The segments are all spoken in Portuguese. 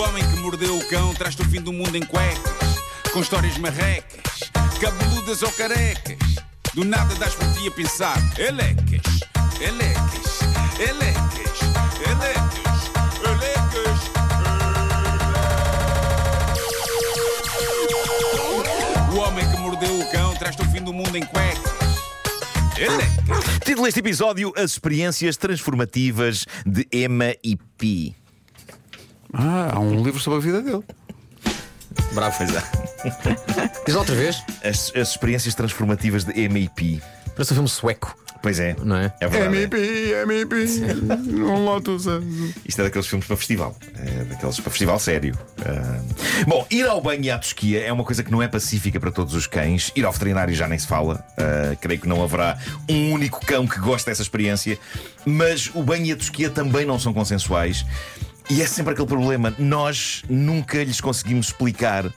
O homem que mordeu o cão traz-te o fim do mundo em cuecas, com histórias marrecas, cabeludas ou carecas. Do nada das por ti a pensar, elecas, elecas, elecas, elecas, elecas. O homem que mordeu o cão traz-te o fim do mundo em cuecas. Título deste episódio: As experiências transformativas de Emma e Pi. Ah, há um livro sobre a vida dele. Bravo. Pois é. Diz outra vez. As, as experiências transformativas de Pi. Parece um filme sueco, Pois é. não é? É verdade. é. MP, MP, um Lotus. Isto é daqueles filmes para festival. É daqueles para festival sério. Ah, Bom, ir ao banho e à tosquia é uma coisa que não é pacífica para todos os cães. Ir ao veterinário já nem se fala. Ah, creio que não haverá um único cão que goste dessa experiência. Mas o banho e a tosquia também não são consensuais. E é sempre aquele problema. Nós nunca lhes conseguimos explicar.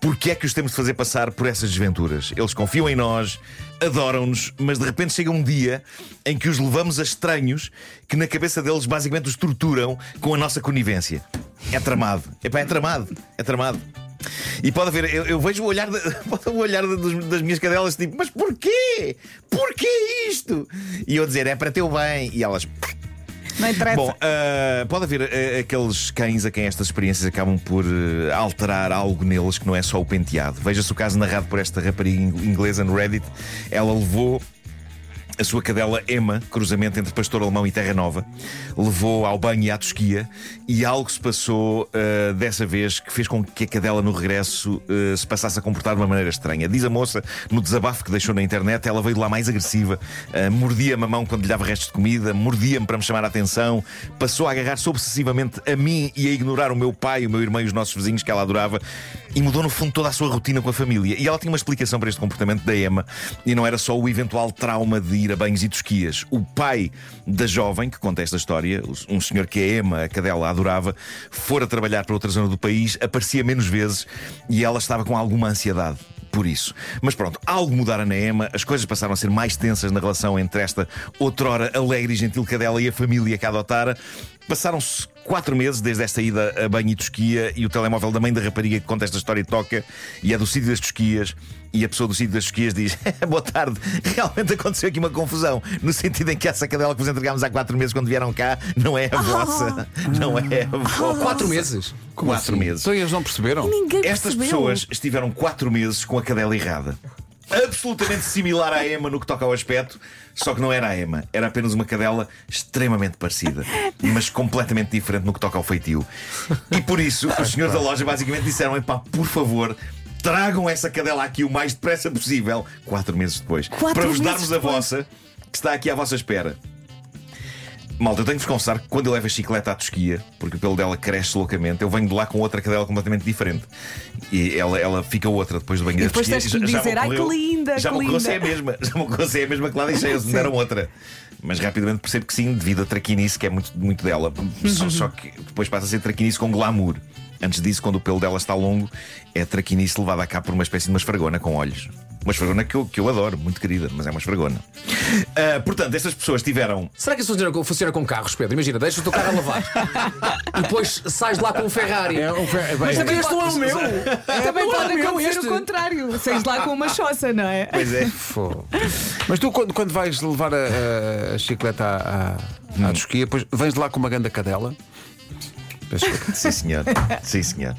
Porque é que os temos de fazer passar por essas desventuras? Eles confiam em nós, adoram-nos, mas de repente chega um dia em que os levamos a estranhos que na cabeça deles basicamente os torturam com a nossa conivência. É tramado. Epá, é tramado. É tramado. E pode haver, eu, eu vejo o olhar, de- o olhar dos- das minhas cadelas tipo, mas porquê? Porquê isto? E eu dizer, é para teu bem. E elas, Não interessa. Bom, ah, pode haver ah, aqueles cães a quem estas experiências acabam por ah, alterar algo neles que não é só o penteado. Veja-se o caso narrado por esta rapariga ing- inglesa no Reddit. Ela levou a sua cadela Emma, cruzamento entre Pastor Alemão e Terra Nova, levou ao banho e à tosquia e algo se passou ah, dessa vez que fez com que a cadela no regresso ah, se passasse a comportar de uma maneira estranha. Diz a moça, no desabafo que deixou na internet, ela veio de lá mais agressiva, ah, mordia-me a mão quando lhe dava restos de comida, mordia-me para me chamar a atenção, passou a agarrar-se obsessivamente a mim e a ignorar o meu pai, o meu irmão e os nossos vizinhos que ela adorava e mudou no fundo toda a sua rotina com a família. E ela tinha uma explicação para este comportamento da Emma e não era só o eventual trauma de ir a banhos e tosquias. O pai da jovem que conta esta história, um senhor que a Emma, a cadela, adorava, fora trabalhar para outra zona do país, aparecia menos vezes e ela estava com alguma ansiedade por isso. Mas pronto, algo mudara na Emma, as coisas passaram a ser mais tensas na relação entre esta outrora alegre e gentil cadela e a família que a adotara. Passaram-se quatro meses desde esta ida a banho e tosquia e o telemóvel da mãe da rapariga que conta esta história toca e é do sítio das tosquias e a pessoa do sítio das tosquias diz Boa tarde, realmente aconteceu aqui uma confusão no sentido em que essa cadela que vos entregámos há quatro meses quando vieram cá não é a vossa, não é a vossa. Quatro meses. Quatro meses. Então eles não perceberam? Ninguém Estas percebeu. pessoas estiveram quatro meses com a cadela errada. Absolutamente similar à Emma no que toca ao aspecto, só que não era a Emma, era apenas uma cadela extremamente parecida, mas completamente diferente no que toca ao feitio. E por isso, os senhores da loja basicamente disseram: epá, por favor. Tragam essa cadela aqui o mais depressa possível, quatro meses depois, Quatro para vos meses darmos a depois. vossa, que está aqui à vossa espera. Malta, eu tenho de vos confessar que quando eu levo a chicleta à tosquia, porque o pelo dela cresce loucamente, eu venho de lá com outra cadela completamente diferente. E ela, ela fica outra depois do banho E da depois tosquia. tens que Já- já me dizer, "Ai, que linda, Já que me ocorreu é a linda." mesma, já me ocorreu é a mesma que lá deixei, eles me deram outra. Mas rapidamente percebo que sim, devido a traquinice, que é muito, muito dela. Só, só que depois passa a ser traquinice com glamour. Antes disso, quando o pelo dela está longo, é traquinice levada a cá por uma espécie de uma esfragona com olhos. Uma esfragona que eu, que eu adoro, muito querida, mas é uma esfragona. Ah, portanto, estas pessoas tiveram Será que isso funciona com, funciona com carros, Pedro? Imagina, deixas o teu carro a lavar e depois sais de lá com um Ferrari. É um fer- Mas também este não é o meu. Também Não é pode o meu acontecer este. o contrário. Saís lá com uma choça, não é? Pois é. Fô. Mas tu, quando, quando vais levar a, a- a chicleta à, à, à tosquia, depois vens de lá com uma ganda cadela. Sim, senhor. Sim, senhor.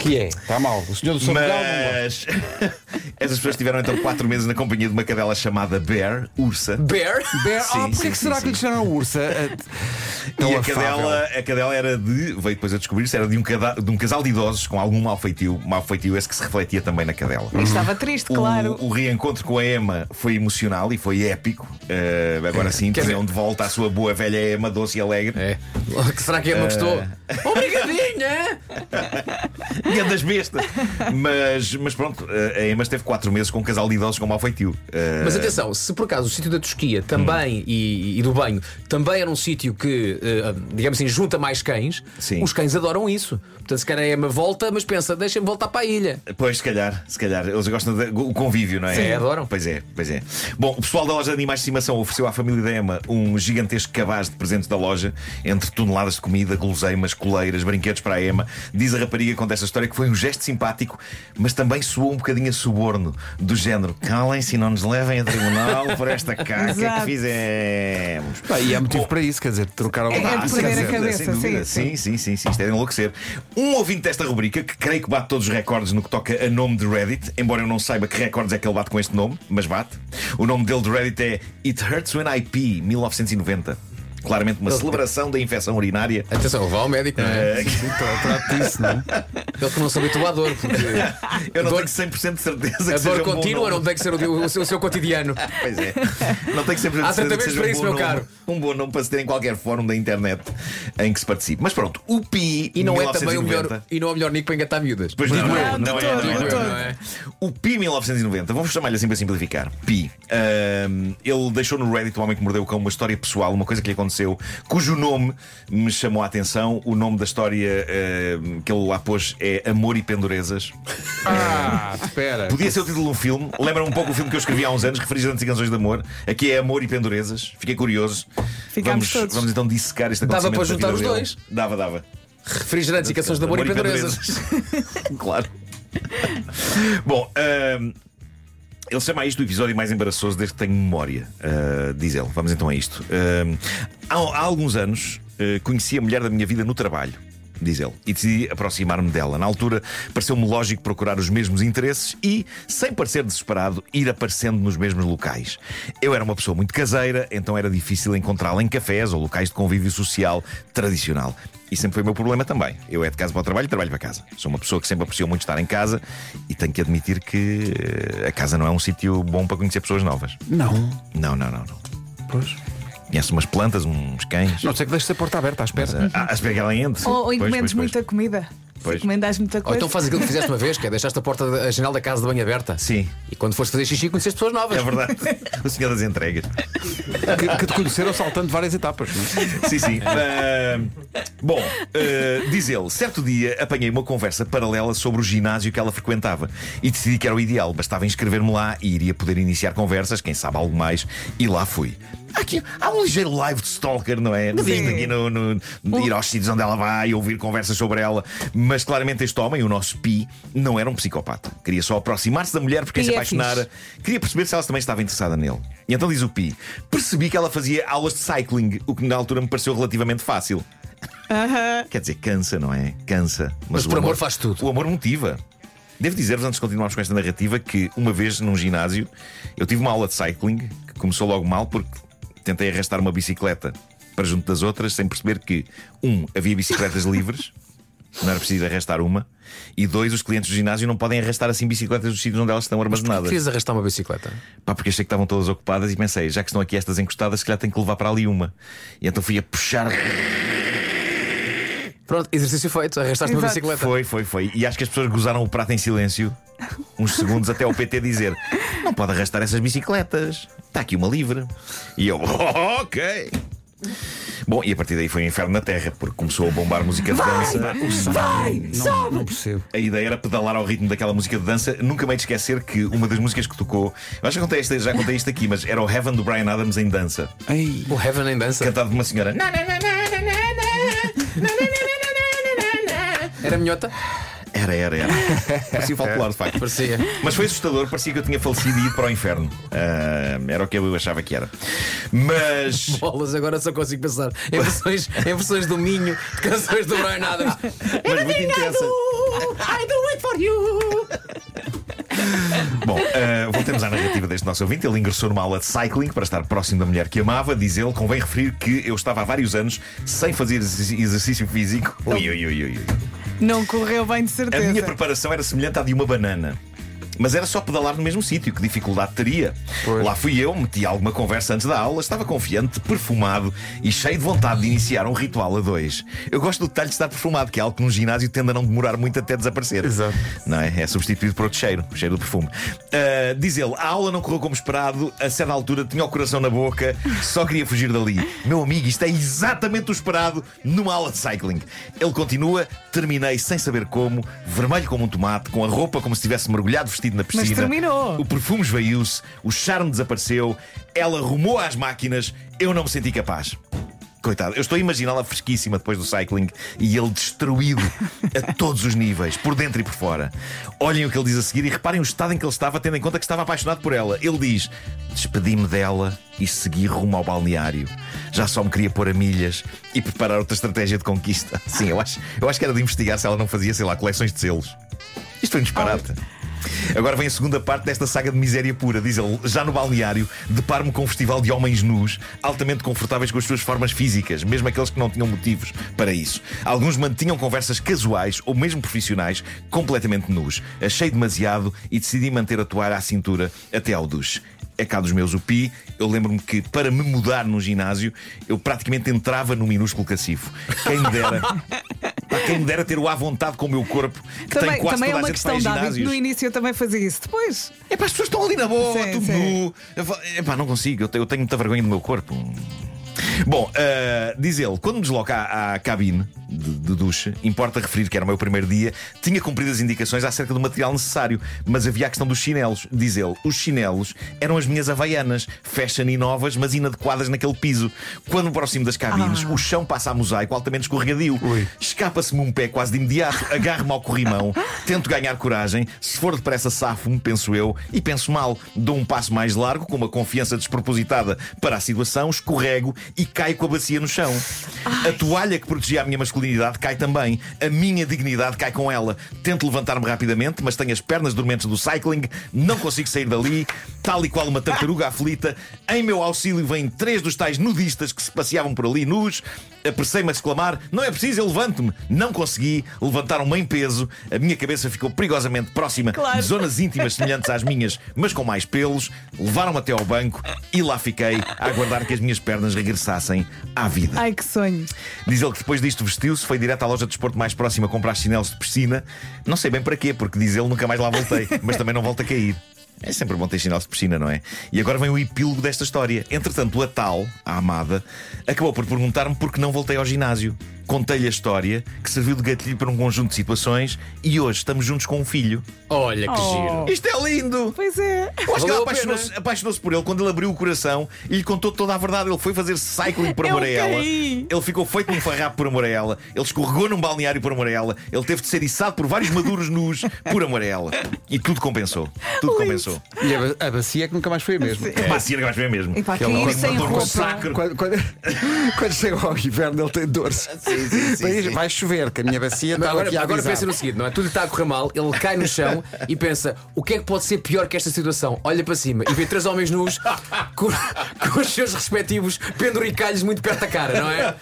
Que é? Está mal. O senhor do São. Mas essas pessoas tiveram então quatro meses na companhia de uma cadela chamada Bear, ursa. Bear? Bear, Sim, ah, porquê sim, que sim, será sim. que lhe chamaram ursa? É E a afável. cadela, a cadela era de, veio depois a descobrir-se, era de um, cada- de um casal de idosos com algum mau feitio, mau feitio esse que se refletia também na cadela. E Estava triste, claro. O, o reencontro com a Emma foi emocional e foi épico. Uh, agora sim, Quer tinham de volta a sua boa velha Emma, doce e alegre. É. Será que é uma gostou? Obrigadinha! das bestas. Mas, mas pronto, a Emma esteve 4 meses com um casal de idosos com mau feitio. Uh, Mas atenção, se por acaso o sítio da Tosquia também e, e do banho também era um sítio que, eh, digamos assim, junta mais cães, Sim. os cães adoram isso. Portanto, se calhar é uma volta, mas pensa, deixem-me voltar para a ilha. Pois, se calhar, se calhar. Eles gostam do convívio, não é? Sim, adoram. Pois é, pois é. Bom, o pessoal da loja de animais de estimação ofereceu à família da Emma um gigantesco cabaz de presentes da loja, entre toneladas de comida, guloseimas, coleiras, brinquedos para a Emma. Diz a rapariga, conta esta história, que foi um gesto simpático, mas também soou um bocadinho a suborno, do género: calem-se e não nos levem a tribunal por esta caca que fizemos. Pá, e há motivo para isso, quer dizer, trocaram É de Ah, perder sem a cabeça, sem dúvida. sim, Sim, sim, sim, sim, isto é de enlouquecer. Um ouvinte desta rubrica, que creio que bate todos os recordes no que toca a nome de Reddit, embora eu não saiba que recordes é que ele bate com este nome, mas bate. O nome dele de Reddit é It Hurts When I Pee, 1990. Claramente uma celebração da infecção urinária. Atenção, vá ao médico, não é? Eh, Trata disso, não é? Ele que não se habitua à dor, porque eu não Dor- tenho 100% de certeza a que seja dor um bom contínua nome. não tem que ser o, o seu, o seu cotidiano. Pois é. Não tem que ser Há certeza que tratamento seja para um isso, bom meu nome, caro. Um bom nome para se ter em qualquer fórum da internet em que se participe. Mas pronto, o PI E não é também o 1990, melhor, e não é o melhor nick para engatar miúdas. Pois digo Não, eu, não é, é, não é, é. O Pi 1990, vamos chamar-lhe assim para simplificar. Pi. Ahm, ele deixou no Reddit o homem que mordeu o cão uma história pessoal, uma coisa que lhe aconteceu, cujo nome me chamou a atenção. O nome da história ahm, que ele lá pôs é Amor e Pendurezas. Ah, espera. Podia ser o título de um filme. Lembra um pouco o filme que eu escrevi há uns anos, Refrigerantes e Canções de Amor. Aqui é Amor e Pendurezas. Fiquei curioso. Ficámos vamos, todos. vamos então dissecar este Dava acontecimento para da juntar os dele. dois. Dava, dava. Refrigerantes e canções de amor, e pendurezas. claro. Bom, ahm, ele chama isto o episódio mais embaraçoso desde que tenho memória, ah, diz ele. Vamos então a isto. Ahm, há, há alguns anos ah, conheci a mulher da minha vida no trabalho. Diz ele, e decidi aproximar-me dela. Na altura, pareceu-me lógico procurar os mesmos interesses e, sem parecer desesperado, ir aparecendo nos mesmos locais. Eu era uma pessoa muito caseira, então era difícil encontrá-la em cafés ou locais de convívio social tradicional. E sempre foi o meu problema também. Eu é de casa para o trabalho e trabalho para casa. Sou uma pessoa que sempre apreciou muito estar em casa e tenho que admitir que eh, a casa não é um sítio bom para conhecer pessoas novas. Não. Não, não, não, não. Pois. Conheço umas plantas, uns cães. Não sei que deixes a porta aberta à espera. Ah, à espera que ela entre. Ou, ou encomendes muita comida. Pois. Encomendas muita Ou coisa. então faz aquilo que fizeste uma vez, que é deixaste a porta, a janela da casa de banho aberta. Sim, E quando foste fazer xixi, conheceste pessoas novas. é verdade. o senhor das entregas. Que, que te conheceram saltando várias etapas. não é? Sim, sim. Ah, bom, ah, diz ele: certo dia apanhei uma conversa paralela sobre o ginásio que ela frequentava e decidi que era o ideal. Bastava inscrever-me lá e iria poder iniciar conversas, quem sabe algo mais, e lá fui. Há Aqui, há um ligeiro live de stalker, não é? Disto aqui no, no- de ir aos sítios onde ela vai, ouvir conversas sobre ela. Mas claramente este homem, o nosso Pi, não era um psicopata. Queria só aproximar-se da mulher porque Pi se é apaixonara. Queria perceber se ela também estava interessada nele. E então diz o Pi: percebi que ela fazia aulas de cycling, o que na altura me pareceu relativamente fácil. Quer dizer, cansa, não é? Cansa. Mas o por amor faz tudo. O amor motiva. Devo dizer-vos, antes de continuarmos com esta narrativa, que uma vez num ginásio eu tive uma aula de cycling que começou logo mal porque tentei arrastar uma bicicleta para junto das outras sem perceber que, um, havia bicicletas livres, não era preciso arrastar uma, e dois, os clientes do ginásio não podem arrastar assim bicicletas dos sítios onde elas estão armazenadas. Querias arrastar uma bicicleta? Pá, porque achei que estavam todas ocupadas e pensei, já que estão aqui estas encostadas, se calhar tenho que levar para ali uma. E então fui a puxar. Pronto, exercício feito, arrastaste uma Exato. bicicleta. Foi, foi, foi. E acho que as pessoas gozaram o prato em silêncio uns segundos até o PT dizer: Não pode arrastar essas bicicletas, está aqui uma livre. E eu, "Oh, ok. Bom, e a partir daí foi um inferno na terra, porque começou a bombar música de dança. Não, não percebo. A ideia era pedalar ao ritmo daquela música de dança. Nunca me hei de esquecer que uma das músicas que tocou, eu acho que contei já contei isto aqui, mas era o Heaven do Brian Adams em dança, Ei, O Heaven em dança. cantado por uma senhora. Era minhota? Era, era, era. Parecia folclore, de facto. Parecia. Mas foi assustador, parecia que eu tinha falecido e ido para o inferno. Ah, era o que eu achava que era. Mas. Bolas, agora só consigo pensar em versões, em versões do Minho, de canções do Brian Adams. mas muito intensa. I do it for you. Bom, ah, voltemos à narrativa deste nosso ouvinte. Ele ingressou numa aula de cycling para estar próximo da mulher que amava. Diz ele, convém referir que eu estava há vários anos sem fazer exercício exercício físico. Ui, ui, ui, ui, ui. Não correu bem de A certeza. minha preparação era semelhante à de uma banana. Mas era só pedalar no mesmo sítio, que dificuldade teria? Pois. Lá fui eu, meti alguma conversa antes da aula, estava confiante, perfumado e cheio de vontade de iniciar um ritual a dois. Eu gosto do detalhe de estar perfumado, que é algo que num ginásio tende a não demorar muito até desaparecer. Exato. Não é? É substituído por outro cheiro, o cheiro do perfume. Ah, diz ele, a aula não correu como esperado, a certa altura tinha o coração na boca, só queria fugir dali. Meu amigo, isto é exatamente o esperado numa aula de cycling. Ele continua, terminei sem saber como, vermelho como um tomate, com a roupa como se tivesse mergulhado vestido na piscina. terminou. O perfume esvaiu-se, o charme desapareceu, ela rumou às máquinas, eu não me senti capaz. Coitado, eu estou a imaginá-la fresquíssima depois do cycling e ele destruído a todos os níveis, por dentro e por fora. Olhem o que ele diz a seguir e reparem o estado em que ele estava, tendo em conta que estava apaixonado por ela. Ele diz: Despedi-me dela e segui rumo ao balneário. Já só me queria pôr a milhas e preparar outra estratégia de conquista. Sim, eu acho, eu acho que era de investigar se ela não fazia, sei lá, coleções de selos. Isto foi um disparate. Agora vem a segunda parte desta saga de miséria pura. Diz ele, já no balneário, deparo-me com um festival de homens nus, altamente confortáveis com as suas formas físicas, mesmo aqueles que não tinham motivos para isso. Alguns mantinham conversas casuais ou mesmo profissionais, completamente nus. Achei demasiado e decidi manter a toalha à cintura até ao duche. É cá dos meus upi. Eu lembro-me que para me mudar no ginásio, eu praticamente entrava no minúsculo cacifo. Quem me dera. Pá, Quem me dera ter o à vontade com o meu corpo, que tem Também, quase também é toda a uma gente questão de hábito. No início eu também fazia isso. Depois. É pá, as pessoas estão ali na boa, Sim, tudo sim. nu. Eu fa- Epá, não consigo, eu te- eu tenho muita vergonha do meu corpo. Bom, ah, diz ele, quando me desloca à, à cabine de, de duche, importa referir que era o meu primeiro dia, tinha cumprido as indicações acerca do material necessário, mas havia a questão dos chinelos. Diz ele, os chinelos eram as minhas havaianas, fashion e novas, mas inadequadas naquele piso. Quando me aproximo das cabines, o chão passa a mosaico altamente escorregadio. Escapa-se-me um pé quase de imediato, agarro-me ao corrimão, tento ganhar coragem, se for depressa safo-me, penso eu, e penso mal. Dou um passo mais largo, com uma confiança despropositada para a situação, escorrego e caio com a bacia no chão. A toalha que protegia a minha masculinidade cai também. A minha dignidade cai com ela. Tento levantar-me rapidamente, mas tenho as pernas dormentes do cycling, não consigo sair dali, tal e qual uma tartaruga aflita. Em meu auxílio vêm três dos tais nudistas que se passeavam por ali nus. Apressei-me a exclamar: Não é preciso, eu levanto-me. Não consegui, levantaram-me em peso. A minha cabeça ficou perigosamente próxima Claro. de zonas íntimas semelhantes às minhas, mas com mais pelos. Levaram-me até ao banco e lá fiquei a aguardar que as minhas pernas regressassem à vida. Ai que sonho. Diz ele que depois disto vestiu-se, foi direto à loja de desporto mais próxima comprar chinelos de piscina. Não sei bem para quê, porque diz ele nunca mais lá voltei, mas também não volta a cair. É sempre bom ter chinelos de piscina, não é? E agora vem o epílogo desta história. Entretanto, a tal, a amada, acabou por perguntar-me por que não voltei ao ginásio. Contei-lhe a história, que serviu de gatilho para um conjunto de situações, e hoje estamos juntos com um filho. Olha que Oh. giro. Isto é lindo! Pois é. Eu acho que ela Valeu a pena. apaixonou-se apaixonou por ele quando ele abriu o coração e lhe contou toda a verdade. Ele foi fazer cycling por amor a ela. caí. Ele ficou feito num farrapo por amor a ela. Ele escorregou num balneário por amor a ela. Ele teve de ser içado por vários maduros nus por amor a ela. E tudo compensou. Tudo Lindo. compensou. E a, ba- a bacia é que nunca mais foi a mesma. É bacia que vais ver mesmo. E pá, Aquela cair coisa sem mandou com roupa. sacro. Quando, quando, quando chega ao inverno, ele tem dores. Sim, sim, sim, Vai- sim. Vai chover, que a minha bacia está aqui a Agora, agora avisar. pensa no seguinte, não é? Tudo está a correr mal, ele cai no chão e pensa: o que é que pode ser pior que esta situação? Olha para cima e vê três homens nus com, com os seus respectivos penduricalhos muito perto da cara, não é?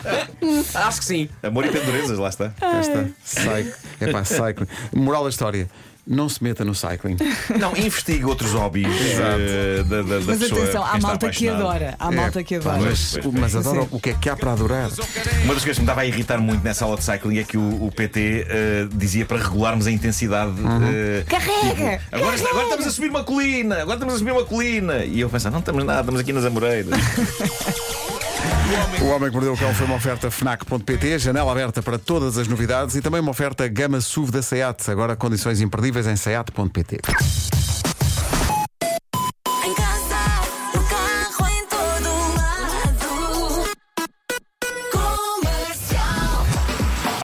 Acho que sim. Amor e pendurezas, lá está. Cá está. Cycling. É pá, cycling. Moral da história. Não se meta no cycling. Não, investigue outros hobbies eh, da, da, da Mas pessoa atenção, há quem está malta que adora. Há malta que adora. mas, Pois, pois, mas adoro o que é que há para adorar. Uma das coisas que me estava a irritar muito nessa aula de cycling é que o, o PT eh, dizia para regularmos a intensidade. eh, Carrega! tipo, agora, agora estamos a subir uma colina, agora estamos a subir uma colina. E eu pensava, não estamos nada, estamos aqui nas Amoreiras. O Homem que Mordeu o Cão foi uma oferta FNAC.pt, janela aberta para todas as novidades e também uma oferta Gama SUV da SEAT. Agora condições imperdíveis em SEAT.pt.